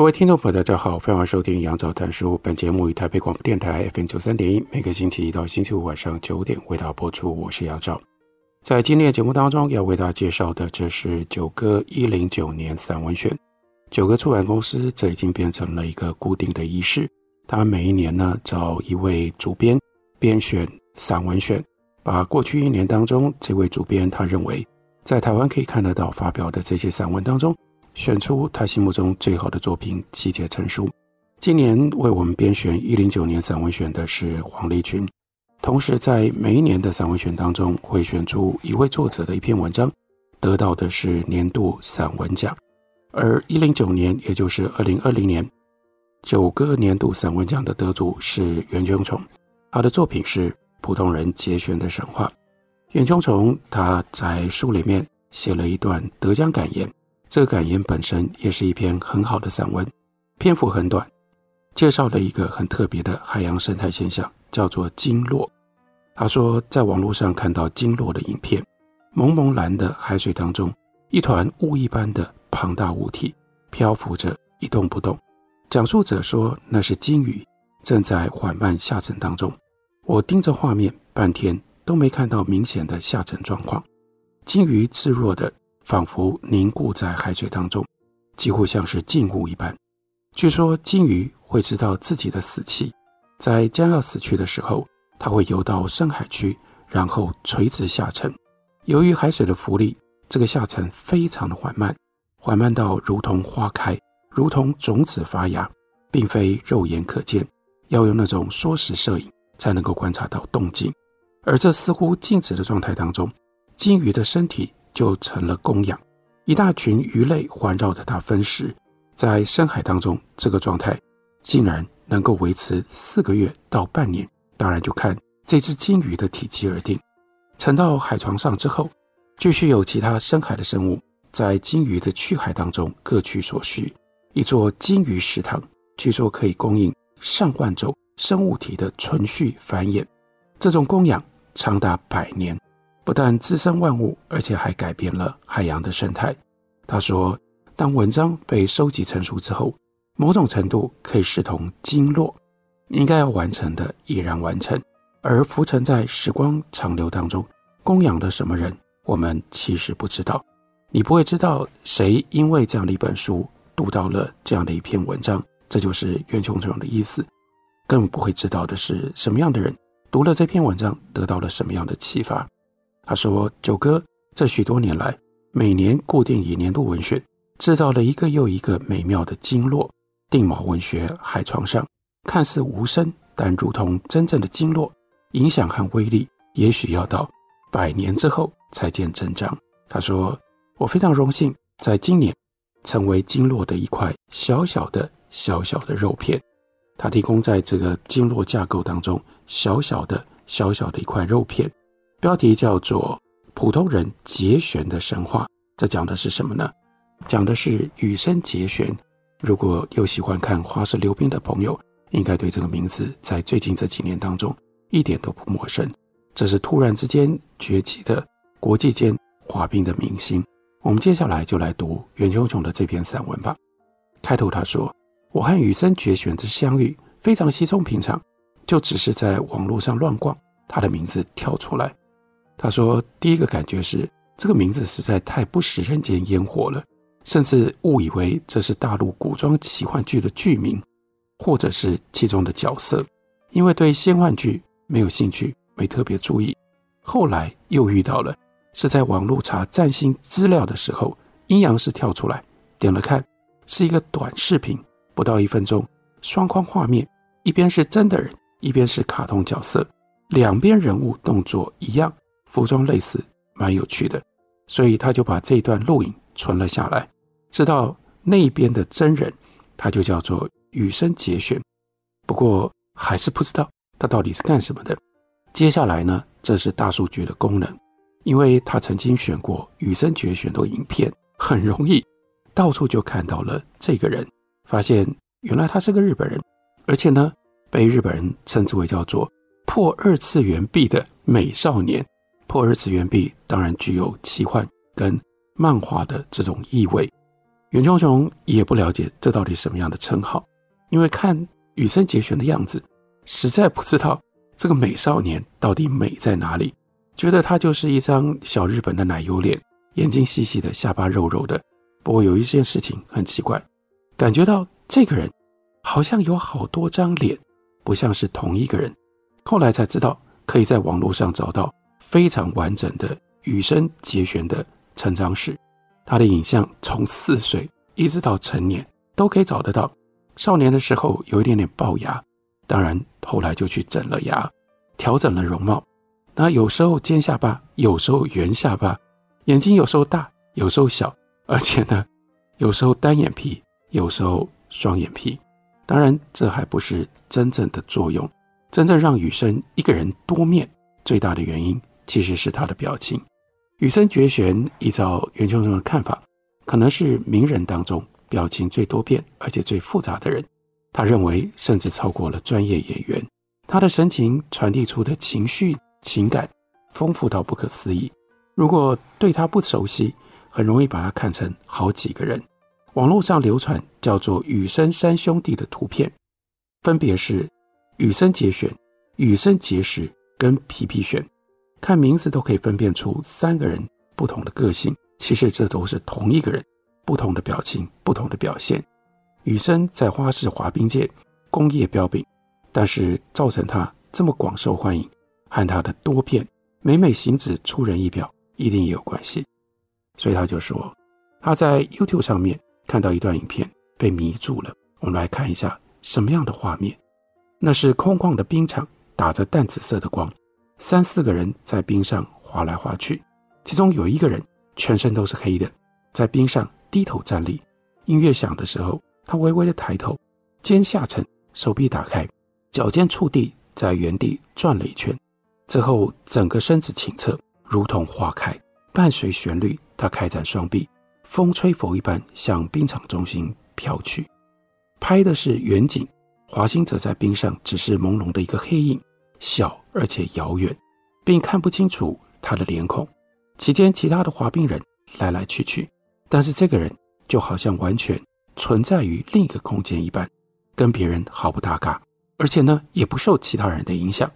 各位听众朋友，大家好，欢迎收听杨照谈书。本节目于台北广播电台 FM 九三点一，每个星期一到星期五晚上九点为大家播出。我是杨照。在今天的节目当中，要为大家介绍的，这是九歌一零九年散文选。九歌出版公司这已经变成了一个固定的仪式，他们每一年呢找一位主编编选散文选，把过去一年当中这位主编他认为在台湾可以看得到发表的这些散文当中。选出他心目中最好的作品，集结成书。今年为我们编选一零九年散文选的是黄立群，同时在每一年的散文选当中会选出一位作者的一篇文章，得到的是年度散文奖。而一零九年，也就是二零二零年，九个年度散文奖的得主是袁琼崇，他的作品是《普通人节选的神话》。袁琼崇他在书里面写了一段得奖感言。这个感言本身也是一篇很好的散文，篇幅很短，介绍了一个很特别的海洋生态现象，叫做鲸落。他说，在网络上看到鲸落的影片，蒙蒙蓝的海水当中，一团雾一般的庞大物体漂浮着，一动不动。讲述者说，那是鲸鱼正在缓慢下沉当中。我盯着画面半天都没看到明显的下沉状况，鲸鱼自若的。仿佛凝固在海水当中，几乎像是静物一般。据说鲸鱼会知道自己的死期，在将要死去的时候，它会游到深海区，然后垂直下沉。由于海水的浮力，这个下沉非常的缓慢，缓慢到如同花开，如同种子发芽，并非肉眼可见，要用那种缩时摄影才能够观察到动静。而这似乎静止的状态当中，鲸鱼的身体。就成了供养，一大群鱼类环绕着它分食，在深海当中，这个状态竟然能够维持四个月到半年。当然，就看这只鲸鱼的体积而定。沉到海床上之后，继续有其他深海的生物在鲸鱼的躯骸当中各取所需。一座鲸鱼食堂，据说可以供应上万种生物体的存续繁衍。这种供养长达百年。不但滋生万物，而且还改变了海洋的生态。他说，当文章被收集成书之后，某种程度可以视同经络，应该要完成的已然完成，而浮沉在时光长流当中，供养了什么人，我们其实不知道。你不会知道谁因为这样的一本书读到了这样的一篇文章，这就是袁琼崇的意思。更不会知道的是，什么样的人读了这篇文章，得到了什么样的启发。他说：“九歌这许多年来，每年固定以年度文选，制造了一个又一个美妙的经络。定锚文学海床上，看似无声，但如同真正的经络，影响和威力，也许要到百年之后才见真章。”他说：“我非常荣幸，在今年成为经络的一块小小的、小小的肉片。他提供在这个经络架构当中小小的、小小的一块肉片。”标题叫做《普通人节选的神话》，这讲的是什么呢？讲的是羽生结弦。如果有喜欢看花式溜冰的朋友，应该对这个名字在最近这几年当中一点都不陌生。这是突然之间崛起的国际间滑冰的明星。我们接下来就来读袁琼琼的这篇散文吧。开头他说：“我和羽生结弦的相遇非常稀松平常，就只是在网络上乱逛，他的名字跳出来。”他说：“第一个感觉是这个名字实在太不食人间烟火了，甚至误以为这是大陆古装奇幻剧的剧名，或者是其中的角色。因为对仙幻剧没有兴趣，没特别注意。后来又遇到了，是在网络查占星资料的时候，阴阳师跳出来，点了看，是一个短视频，不到一分钟，双框画面，一边是真的人，一边是卡通角色，两边人物动作一样。”服装类似，蛮有趣的。所以他就把这段录影存了下来，知道那边的真人他就叫做羽生结弦，不过还是不知道他到底是干什么的。接下来呢，这是大数据的功能，因为他曾经选过羽生结弦的影片，很容易到处就看到了这个人，发现原来他是个日本人，而且呢，被日本人称之为叫做破二次元壁的美少年。破二次元壁当然具有奇幻跟漫画的这种意味。袁琼琼也不了解这到底什么样的称号，因为看羽生结弦的样子，实在不知道这个美少年到底美在哪里，觉得他就是一张小日本的奶油脸，眼睛细细的，下巴肉肉的。不过有一件事情很奇怪，感觉到这个人好像有好多张脸，不像是同一个人。后来才知道，可以在网络上找到。非常完整的羽生结弦的成长史，他的影像从四岁一直到成年都可以找得到。少年的时候有一点点龅牙，当然后来就去整了牙，调整了容貌。那有时候尖下巴，有时候圆下巴，眼睛有时候大，有时候小，而且呢，有时候单眼皮，有时候双眼皮。当然，这还不是真正的作用，真正让羽生一个人多面最大的原因。其实是他的表情。羽生结弦依照袁琼琼的看法，可能是名人当中表情最多变而且最复杂的人。他认为，甚至超过了专业演员。他的神情传递出的情绪情感丰富到不可思议。如果对他不熟悉，很容易把他看成好几个人。网络上流传叫做“羽生三兄弟”的图片，分别是羽生结弦、羽生结实跟皮皮玄。看名字都可以分辨出三个人不同的个性，其实这都是同一个人，不同的表情，不同的表现。羽生在花式滑冰界工业标炳，但是造成他这么广受欢迎，和他的多变、每每行止出人意表，一定也有关系。所以他就说，他在 YouTube 上面看到一段影片，被迷住了。我们来看一下什么样的画面，那是空旷的冰场，打着淡紫色的光。三四个人在冰上滑来滑去，其中有一个人全身都是黑的，在冰上低头站立。音乐响的时候，他微微的抬头，肩下沉，手臂打开，脚尖触地，在原地转了一圈，之后整个身子倾侧，如同花开。伴随旋律，他开展双臂，风吹拂一般向冰场中心飘去。拍的是远景，华星则在冰上只是朦胧的一个黑影。小而且遥远，并看不清楚他的脸孔。期间，其他的滑冰人来来去去，但是这个人就好像完全存在于另一个空间一般，跟别人毫不搭嘎，而且呢，也不受其他人的影响。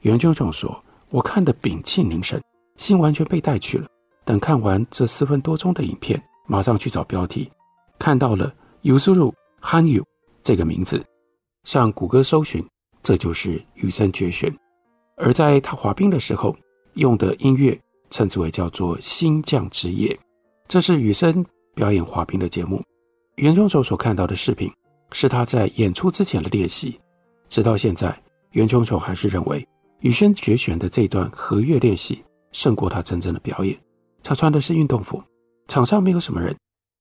袁炯炯说：“我看得屏气凝神，心完全被带去了。等看完这四分多钟的影片，马上去找标题，看到了 Yuzuru Hanyu 这个名字，上谷歌搜寻。”这就是羽生结弦，而在他滑冰的时候用的音乐称之为叫做《星降之夜》，这是羽生表演滑冰的节目。袁琼琼所看到的视频是他在演出之前的练习。直到现在，袁琼琼还是认为羽生结弦的这段和乐练习胜过他真正的表演。他穿的是运动服，场上没有什么人，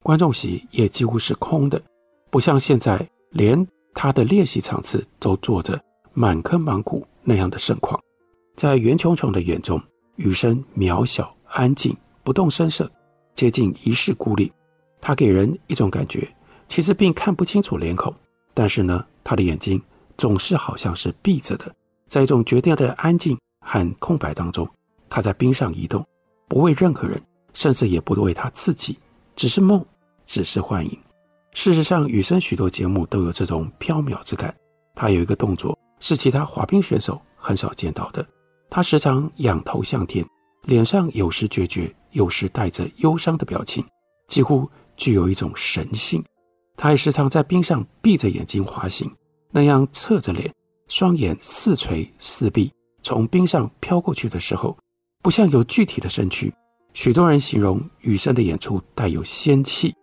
观众席也几乎是空的，不像现在连他的练习场次都坐着。满坑满谷那样的盛况，在袁琼琼的眼中，雨生渺小、安静、不动声色，接近一世孤立。他给人一种感觉，其实并看不清楚脸孔，但是呢，他的眼睛总是好像是闭着的，在一种绝对的安静和空白当中，他在冰上移动，不为任何人，甚至也不为他自己，只是梦，只是幻影。事实上，雨生许多节目都有这种飘渺之感。他有一个动作。是其他滑冰选手很少见到的。他时常仰头向天，脸上有时决绝，有时带着忧伤的表情，几乎具有一种神性。他也时常在冰上闭着眼睛滑行，那样侧着脸，双眼似垂似闭，从冰上飘过去的时候，不像有具体的身躯。许多人形容羽生的演出带有仙气，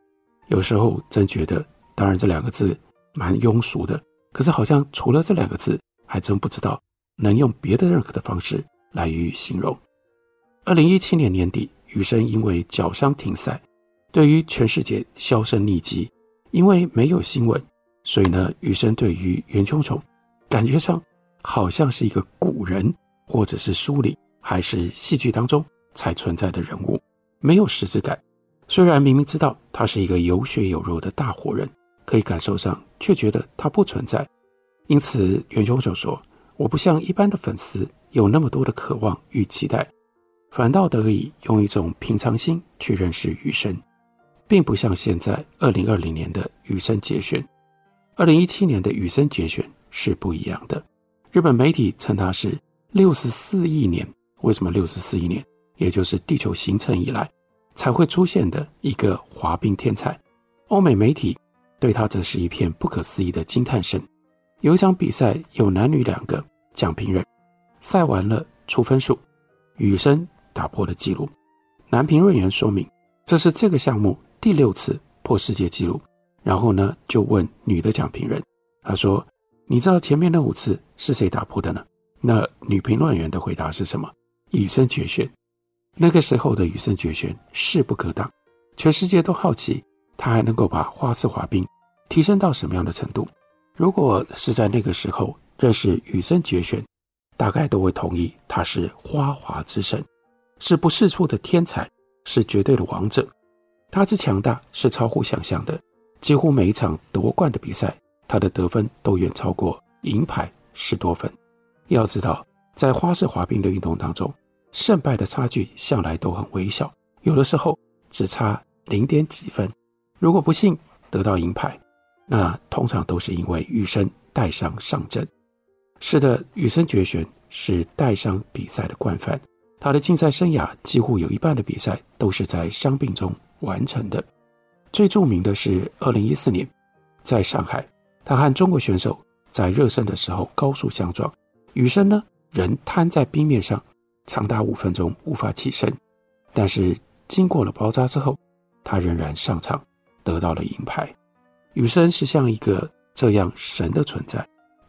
有时候真觉得，当然这两个字蛮庸俗的。可是好像除了这两个字，还真不知道能用别的任何的方式来予以形容。二零一七年年底，羽生因为脚伤停赛，对于全世界销声匿迹。因为没有新闻，所以呢，羽生对于袁秋虫感觉上好像是一个古人，或者是书里还是戏剧当中才存在的人物，没有实质感。虽然明明知道他是一个有血有肉的大活人，可以感受上却觉得它不存在。因此，袁琼琼说：“我不像一般的粉丝有那么多的渴望与期待，反倒得以用一种平常心去认识雨生，并不像现在二零二零年的雨生节选，二零一七年的雨生节选是不一样的。日本媒体称他是六十四亿年，为什么六十四亿年？也就是地球形成以来。”才会出现的一个滑冰天才，欧美媒体对他则是一片不可思议的惊叹声。有一场比赛，有男女两个讲评人，赛完了出分数，羽生打破了纪录。男评论员说明，这是这个项目第六次破世界纪录。然后呢，就问女的讲评人，他说：“你知道前面那五次是谁打破的呢？”那女评论员的回答是什么？羽生结弦。那个时候的羽生结弦势不可挡，全世界都好奇他还能够把花式滑冰提升到什么样的程度。如果是在那个时候认识羽生结弦，大概都会同意他是花滑之神，是不世出的天才，是绝对的王者。他之强大是超乎想象的，几乎每一场夺冠的比赛，他的得分都远超过银牌十多分。要知道，在花式滑冰的运动当中，胜败的差距向来都很微小，有的时候只差零点几分。如果不幸得到银牌，那通常都是因为羽生带伤上阵。是的，羽生结弦是带伤比赛的惯犯，他的竞赛生涯几乎有一半的比赛都是在伤病中完成的。最著名的是二零一四年在上海，他和中国选手在热身的时候高速相撞，羽生呢人瘫在冰面上。长达五分钟无法起身，但是经过了包扎之后，他仍然上场得到了银牌。雨生是像一个这样神的存在，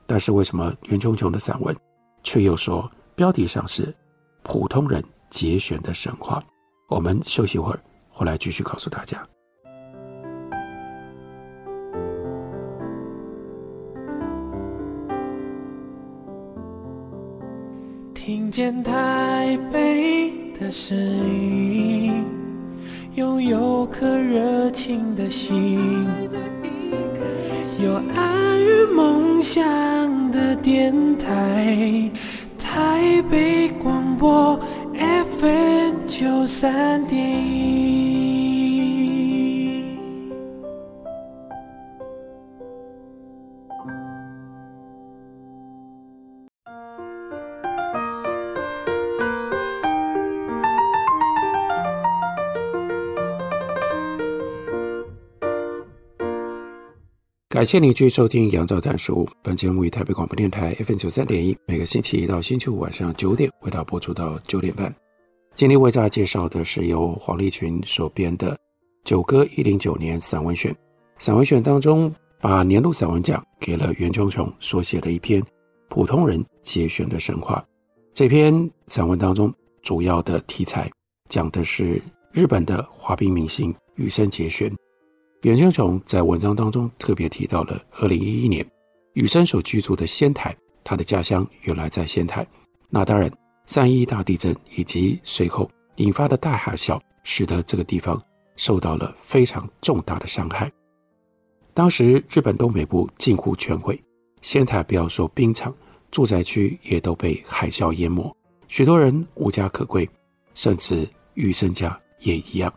但是为什么袁琼琼的散文却又说标题上是普通人节选的神话？我们休息一会儿，回来继续告诉大家。听见台北的声音，拥有颗热情的心，有爱与梦想的电台，台北广播 FM 九三点感谢您继续收听《杨照谈书》。本节目以台北广播电台 FM 九三点一，每个星期一到星期五晚上九点为大家播出到九点半。今天为大家介绍的是由黄立群所编的《九歌一零九年散文选》。散文选当中，把年度散文奖给了袁琼琼所写的一篇《普通人节选的神话》。这篇散文当中主要的题材讲的是日本的滑冰明星羽生结弦。袁琼琼在文章当中特别提到了二零一一年羽生所居住的仙台，他的家乡原来在仙台。那当然，三一大地震以及随后引发的大海啸，使得这个地方受到了非常重大的伤害。当时日本东北部近乎全毁，仙台不要说冰场，住宅区也都被海啸淹没，许多人无家可归，甚至羽生家也一样。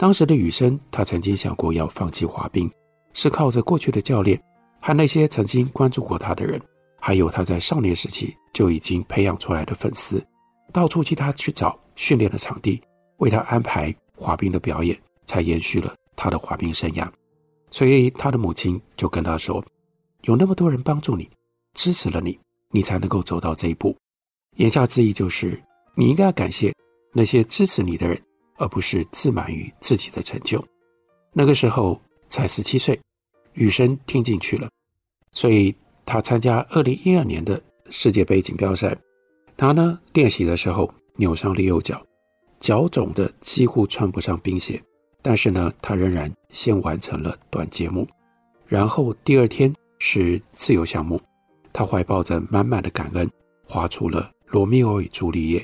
当时的雨生，他曾经想过要放弃滑冰，是靠着过去的教练和那些曾经关注过他的人，还有他在少年时期就已经培养出来的粉丝，到处替他去找训练的场地，为他安排滑冰的表演，才延续了他的滑冰生涯。所以他的母亲就跟他说：“有那么多人帮助你，支持了你，你才能够走到这一步。”言下之意就是，你应该要感谢那些支持你的人。而不是自满于自己的成就。那个时候才十七岁，羽生听进去了，所以他参加二零一二年的世界杯锦标赛。他呢练习的时候扭伤了右脚，脚肿得几乎穿不上冰鞋，但是呢，他仍然先完成了短节目。然后第二天是自由项目，他怀抱着满满的感恩，画出了《罗密欧与朱丽叶》。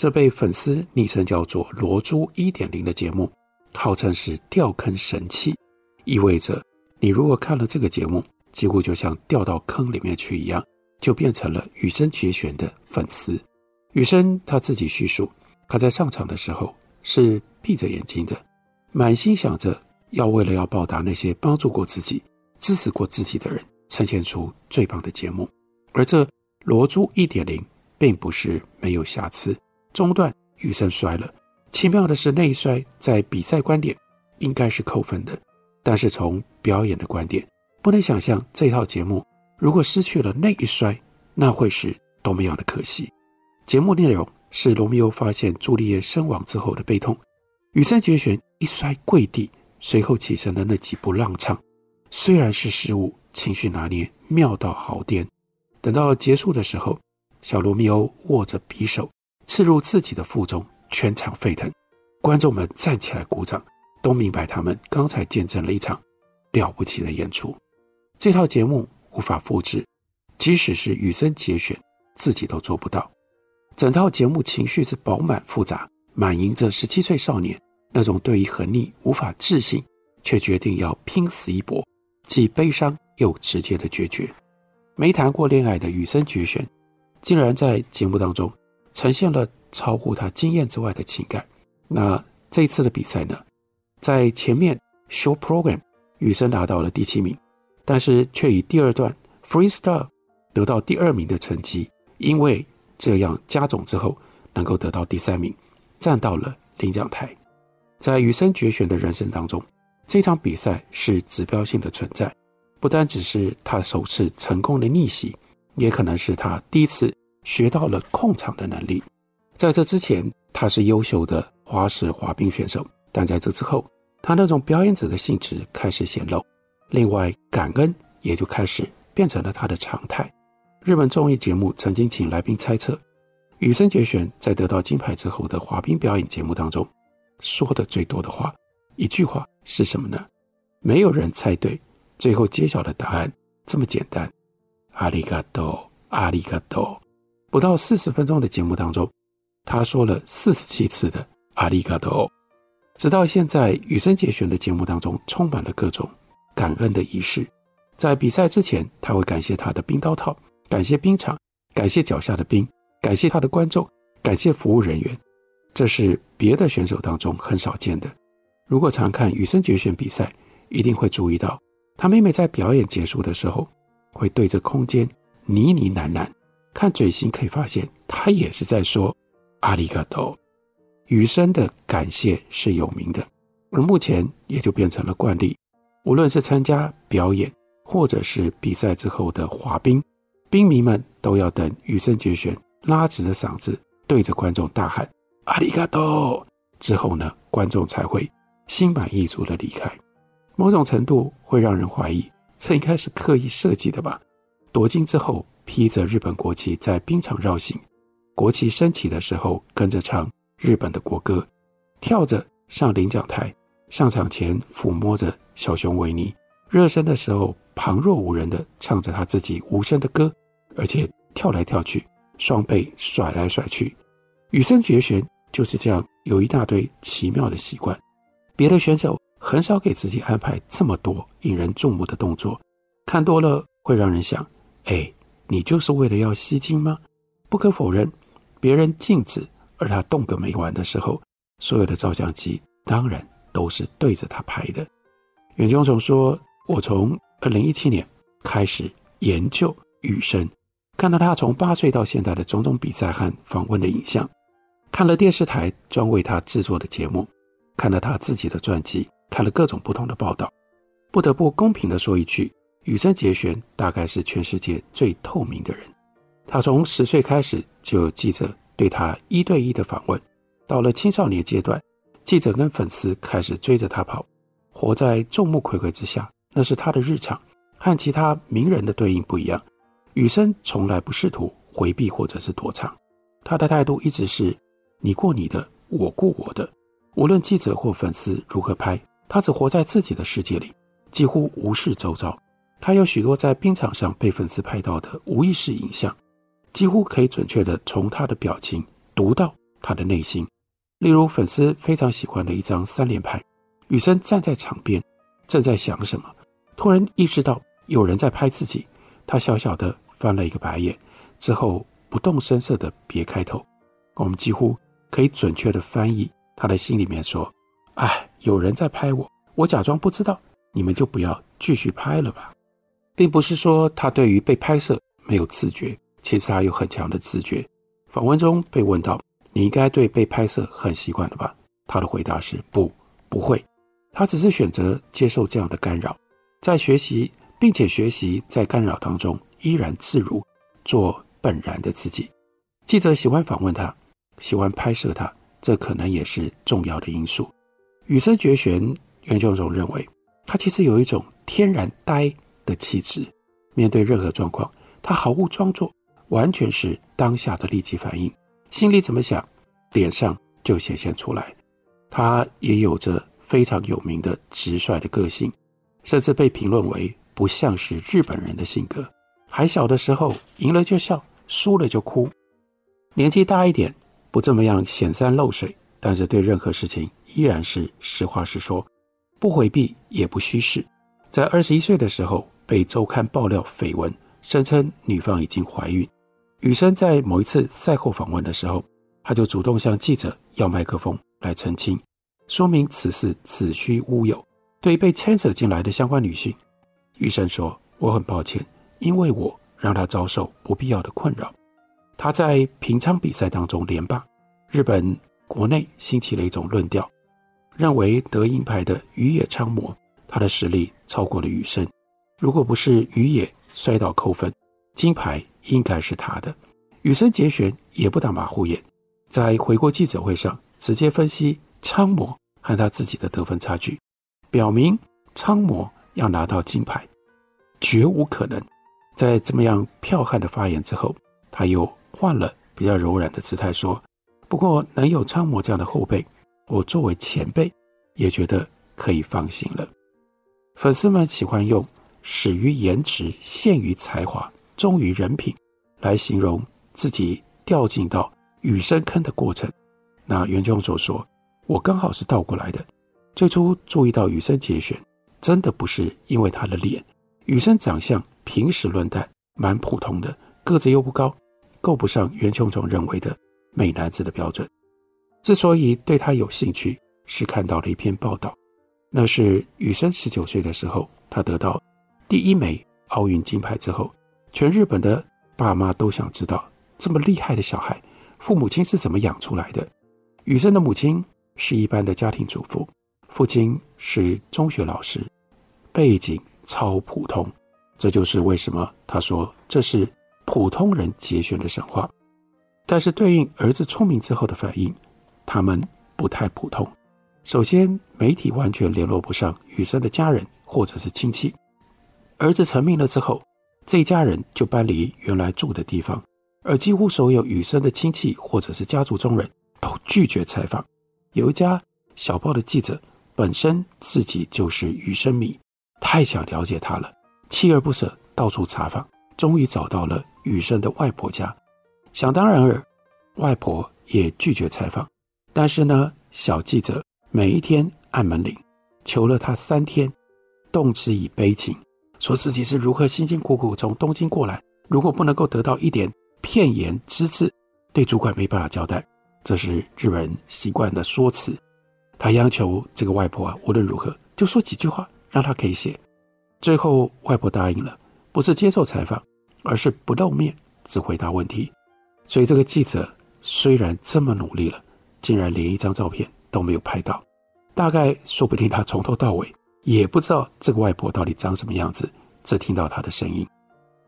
这被粉丝昵称叫做“罗珠一点零”的节目，号称是掉坑神器，意味着你如果看了这个节目，几乎就像掉到坑里面去一样，就变成了羽生结弦的粉丝。羽生他自己叙述，他在上场的时候是闭着眼睛的，满心想着要为了要报答那些帮助过自己、支持过自己的人，呈现出最棒的节目。而这罗珠一点零并不是没有瑕疵。中段羽生摔了，奇妙的是那一摔在比赛观点应该是扣分的，但是从表演的观点，不能想象这套节目如果失去了那一摔，那会是多么样的可惜。节目内容是罗密欧发现朱丽叶身亡之后的悲痛，羽生结弦一摔跪地，随后起身的那几步踉跄，虽然是失误，情绪拿捏妙到毫巅。等到结束的时候，小罗密欧握着匕首。刺入自己的腹中，全场沸腾，观众们站起来鼓掌，都明白他们刚才见证了一场了不起的演出。这套节目无法复制，即使是羽生结弦自己都做不到。整套节目情绪是饱满复杂，满盈着十七岁少年那种对于横逆无法置信，却决定要拼死一搏，既悲伤又直接的决绝。没谈过恋爱的羽生结弦，竟然在节目当中。呈现了超乎他经验之外的情感。那这一次的比赛呢，在前面 show program，羽生拿到了第七名，但是却以第二段 freestyle 得到第二名的成绩，因为这样加总之后能够得到第三名，站到了领奖台。在羽生结弦的人生当中，这场比赛是指标性的存在，不单只是他首次成功的逆袭，也可能是他第一次。学到了控场的能力，在这之前，他是优秀的花式滑冰选手，但在这之后，他那种表演者的性质开始显露。另外，感恩也就开始变成了他的常态。日本综艺节目曾经请来宾猜测，羽生结弦在得到金牌之后的滑冰表演节目当中，说的最多的话，一句话是什么呢？没有人猜对，最后揭晓的答案这么简单：阿里嘎多，阿里嘎多。不到四十分钟的节目当中，他说了四十七次的“阿里嘎多”。直到现在，羽生结弦的节目当中充满了各种感恩的仪式。在比赛之前，他会感谢他的冰刀套，感谢冰场，感谢脚下的冰，感谢他的观众，感谢服务人员。这是别的选手当中很少见的。如果常看羽生结弦比赛，一定会注意到，他每每在表演结束的时候，会对着空间呢呢喃喃。看嘴型可以发现，他也是在说“阿里嘎多”。羽生的感谢是有名的，而目前也就变成了惯例。无论是参加表演，或者是比赛之后的滑冰，冰迷们都要等羽生结弦拉直的嗓子，对着观众大喊“阿里嘎多”之后呢，观众才会心满意足的离开。某种程度会让人怀疑，这应该是刻意设计的吧？夺金之后。披着日本国旗在冰场绕行，国旗升起的时候跟着唱日本的国歌，跳着上领奖台，上场前抚摸着小熊维尼，热身的时候旁若无人的唱着他自己无声的歌，而且跳来跳去，双臂甩来甩去。羽生结弦就是这样，有一大堆奇妙的习惯。别的选手很少给自己安排这么多引人注目的动作，看多了会让人想，哎。你就是为了要吸睛吗？不可否认，别人静止，而他动个没完的时候，所有的照相机当然都是对着他拍的。远雄总说：“我从二零一七年开始研究羽生，看到他从八岁到现在的种种比赛和访问的影像，看了电视台专为他制作的节目，看了他自己的传记，看了各种不同的报道，不得不公平地说一句。”羽生结弦大概是全世界最透明的人。他从十岁开始就有记者对他一对一的访问，到了青少年阶段，记者跟粉丝开始追着他跑，活在众目睽睽之下，那是他的日常。和其他名人的对应不一样，羽生从来不试图回避或者是躲藏，他的态度一直是：你过你的，我过我的，无论记者或粉丝如何拍，他只活在自己的世界里，几乎无视周遭。他有许多在冰场上被粉丝拍到的无意识影像，几乎可以准确的从他的表情读到他的内心。例如，粉丝非常喜欢的一张三连拍，雨生站在场边，正在想什么，突然意识到有人在拍自己，他小小的翻了一个白眼，之后不动声色地别开头。我们几乎可以准确地翻译他的心里面说：“哎，有人在拍我，我假装不知道，你们就不要继续拍了吧。”并不是说他对于被拍摄没有自觉，其实他有很强的自觉。访问中被问到：“你应该对被拍摄很习惯了吧？”他的回答是：“不，不会。他只是选择接受这样的干扰，在学习，并且学习在干扰当中依然自如，做本然的自己。”记者喜欢访问他，喜欢拍摄他，这可能也是重要的因素。羽生结弦，袁琼荣认为他其实有一种天然呆的气质，面对任何状况，他毫无装作，完全是当下的立即反应，心里怎么想，脸上就显现出来。他也有着非常有名的直率的个性，甚至被评论为不像是日本人的性格。还小的时候，赢了就笑，输了就哭；年纪大一点，不这么样显山露水，但是对任何事情依然是实话实说，不回避也不虚饰。在二十一岁的时候，被周刊爆料绯闻，声称女方已经怀孕。羽生在某一次赛后访问的时候，他就主动向记者要麦克风来澄清，说明此事子虚乌有。对于被牵扯进来的相关女性，羽生说：“我很抱歉，因为我让她遭受不必要的困扰。”他在平昌比赛当中连霸，日本国内兴起了一种论调，认为得银牌的宇野昌磨。他的实力超过了羽生，如果不是宇野摔倒扣分，金牌应该是他的。羽生结弦也不打马虎眼，在回国记者会上直接分析昌磨和他自己的得分差距，表明昌磨要拿到金牌绝无可能。在这么样剽悍的发言之后，他又换了比较柔软的姿态说：“不过能有昌磨这样的后辈，我作为前辈也觉得可以放心了。”粉丝们喜欢用“始于颜值，陷于才华，忠于人品”来形容自己掉进到羽生坑的过程。那袁琼所说：“我刚好是倒过来的。最初注意到羽生结弦，真的不是因为他的脸。羽生长相平时论淡，蛮普通的，个子又不高，够不上袁琼琼认为的美男子的标准。之所以对他有兴趣，是看到了一篇报道。”那是羽生十九岁的时候，他得到第一枚奥运金牌之后，全日本的爸妈都想知道这么厉害的小孩，父母亲是怎么养出来的。羽生的母亲是一般的家庭主妇，父亲是中学老师，背景超普通。这就是为什么他说这是普通人节选的神话。但是对应儿子聪明之后的反应，他们不太普通。首先，媒体完全联络不上羽生的家人或者是亲戚。儿子成名了之后，这一家人就搬离原来住的地方，而几乎所有羽生的亲戚或者是家族中人都拒绝采访。有一家小报的记者本身自己就是羽生迷，太想了解他了，锲而不舍到处查访，终于找到了羽生的外婆家。想当然尔，外婆也拒绝采访。但是呢，小记者。每一天按门铃，求了他三天，动之以悲情，说自己是如何辛辛苦苦从东京过来，如果不能够得到一点片言之字，对主管没办法交代，这是日本人习惯的说辞。他央求这个外婆啊，无论如何就说几句话，让他可以写。最后外婆答应了，不是接受采访，而是不露面，只回答问题。所以这个记者虽然这么努力了，竟然连一张照片。都没有拍到，大概说不定他从头到尾也不知道这个外婆到底长什么样子，只听到她的声音。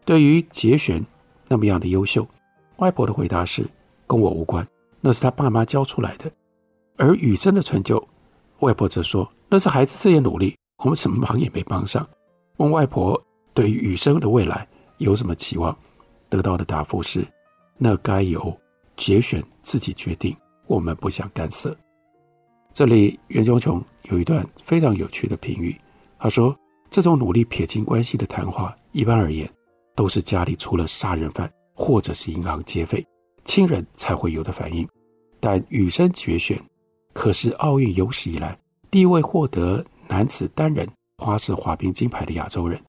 对于节选那么样的优秀，外婆的回答是跟我无关，那是他爸妈教出来的。而雨生的成就，外婆则说那是孩子自己努力，我们什么忙也没帮上。问外婆对于雨生的未来有什么期望，得到的答复是那该由节选自己决定。我们不想干涉。这里袁琼琼有一段非常有趣的评语，他说：“这种努力撇清关系的谈话，一般而言，都是家里出了杀人犯或者是银行劫匪，亲人才会有的反应。但羽生结弦可是奥运有史以来第一位获得男子单人花式滑冰金牌的亚洲人，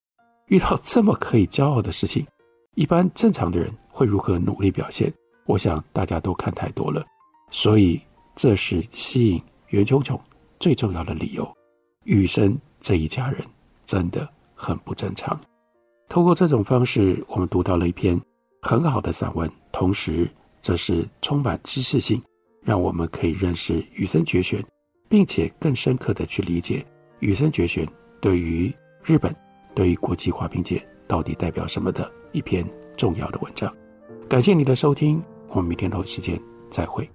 遇到这么可以骄傲的事情，一般正常的人会如何努力表现？我想大家都看太多了，所以这是吸引。”袁琼琼最重要的理由，羽生这一家人真的很不正常。透过这种方式，我们读到了一篇很好的散文，同时这是充满知识性，让我们可以认识羽生结弦，并且更深刻的去理解羽生结弦对于日本、对于国际滑冰界到底代表什么的一篇重要的文章。感谢你的收听，我们明天同一时间再会。